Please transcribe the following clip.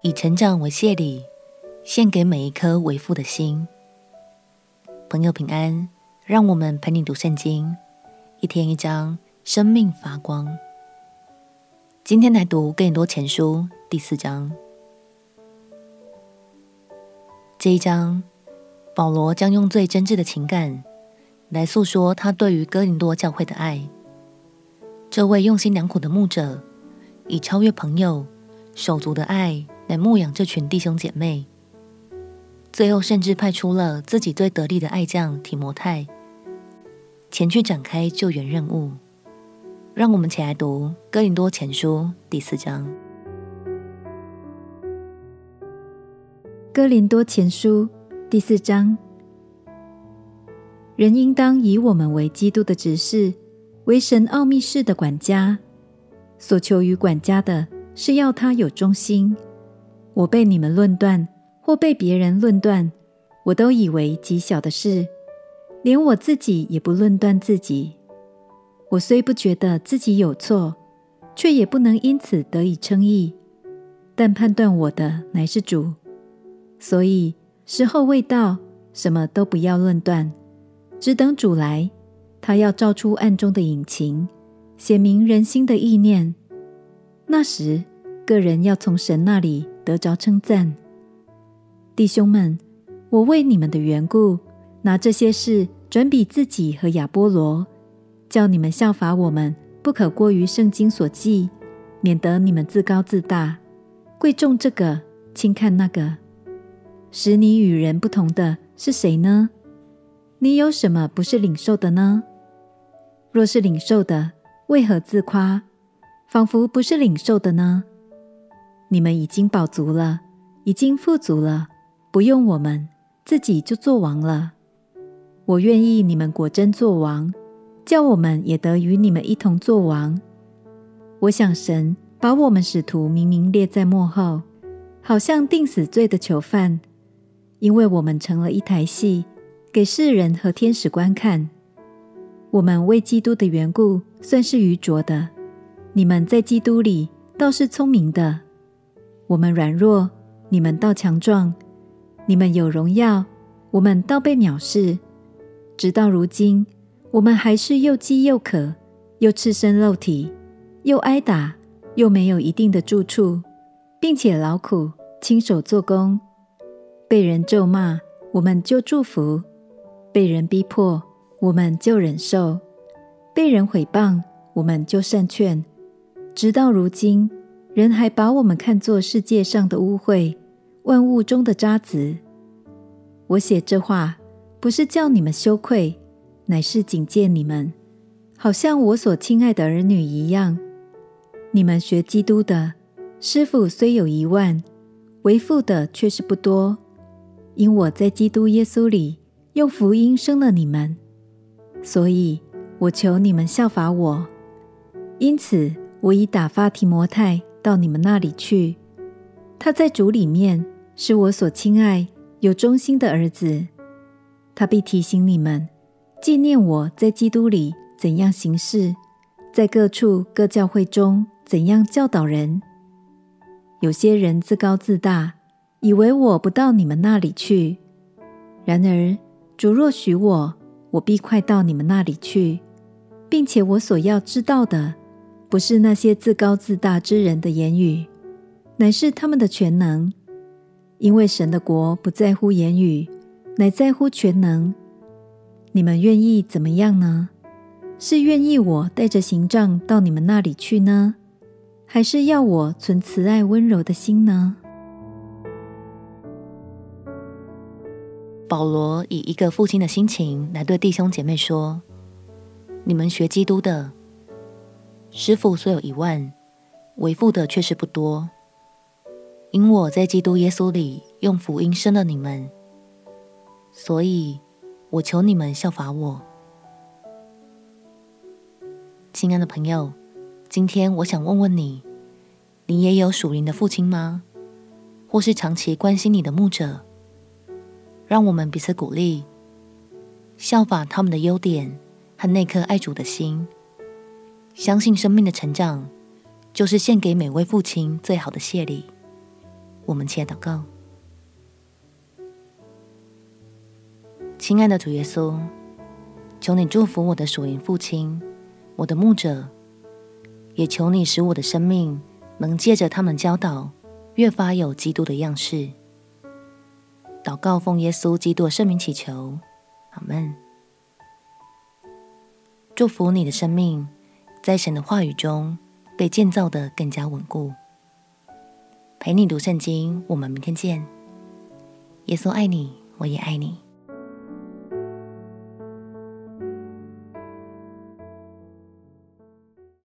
以成长为谢礼，献给每一颗为父的心。朋友平安，让我们陪你读圣经，一天一章，生命发光。今天来读哥林多前书第四章。这一章，保罗将用最真挚的情感来诉说他对于哥林多教会的爱。这位用心良苦的牧者，以超越朋友、手足的爱。来牧养这群弟兄姐妹，最后甚至派出了自己最得力的爱将提摩太前去展开救援任务。让我们起来读《哥林多前书》第四章。《哥林多前书》第四章，人应当以我们为基督的执事，为神奥秘事的管家。所求于管家的是要他有忠心。我被你们论断，或被别人论断，我都以为极小的事，连我自己也不论断自己。我虽不觉得自己有错，却也不能因此得以称义。但判断我的乃是主，所以时候未到，什么都不要论断，只等主来，他要照出暗中的隐情，显明人心的意念。那时，个人要从神那里。得着称赞，弟兄们，我为你们的缘故，拿这些事转比自己和亚波罗，叫你们效法我们，不可过于圣经所记，免得你们自高自大，贵重这个，轻看那个。使你与人不同的是谁呢？你有什么不是领受的呢？若是领受的，为何自夸，仿佛不是领受的呢？你们已经饱足了，已经富足了，不用我们，自己就做王了。我愿意你们果真做王，叫我们也得与你们一同做王。我想神把我们使徒明明列在幕后，好像定死罪的囚犯，因为我们成了一台戏，给世人和天使观看。我们为基督的缘故算是愚拙的，你们在基督里倒是聪明的。我们软弱，你们倒强壮；你们有荣耀，我们倒被藐视。直到如今，我们还是又饥又渴，又赤身露体，又挨打，又没有一定的住处，并且劳苦，亲手做工。被人咒骂，我们就祝福；被人逼迫，我们就忍受；被人毁谤，我们就善劝。直到如今。人还把我们看作世界上的污秽，万物中的渣滓。我写这话，不是叫你们羞愧，乃是警戒你们，好像我所亲爱的儿女一样。你们学基督的师傅虽有一万，为父的却是不多。因我在基督耶稣里用福音生了你们，所以我求你们效法我。因此，我已打发提摩太。到你们那里去，他在主里面是我所亲爱、有忠心的儿子。他必提醒你们，纪念我在基督里怎样行事，在各处各教会中怎样教导人。有些人自高自大，以为我不到你们那里去。然而主若许我，我必快到你们那里去，并且我所要知道的。不是那些自高自大之人的言语，乃是他们的全能。因为神的国不在乎言语，乃在乎全能。你们愿意怎么样呢？是愿意我带着刑杖到你们那里去呢，还是要我存慈爱温柔的心呢？保罗以一个父亲的心情来对弟兄姐妹说：“你们学基督的。”师傅虽有一万，为父的确实不多。因我在基督耶稣里用福音生了你们，所以我求你们效法我。亲爱的朋友，今天我想问问你：你也有属灵的父亲吗？或是长期关心你的牧者？让我们彼此鼓励，效法他们的优点和那颗爱主的心。相信生命的成长，就是献给每位父亲最好的谢礼。我们且祷告。亲爱的主耶稣，求你祝福我的属灵父亲，我的牧者，也求你使我的生命能借着他们教导，越发有基督的样式。祷告奉耶稣基督的圣名祈求，阿门。祝福你的生命，在神的话语中被建造得更加稳固。陪你读圣经，我们明天见。耶稣爱你，我也爱你。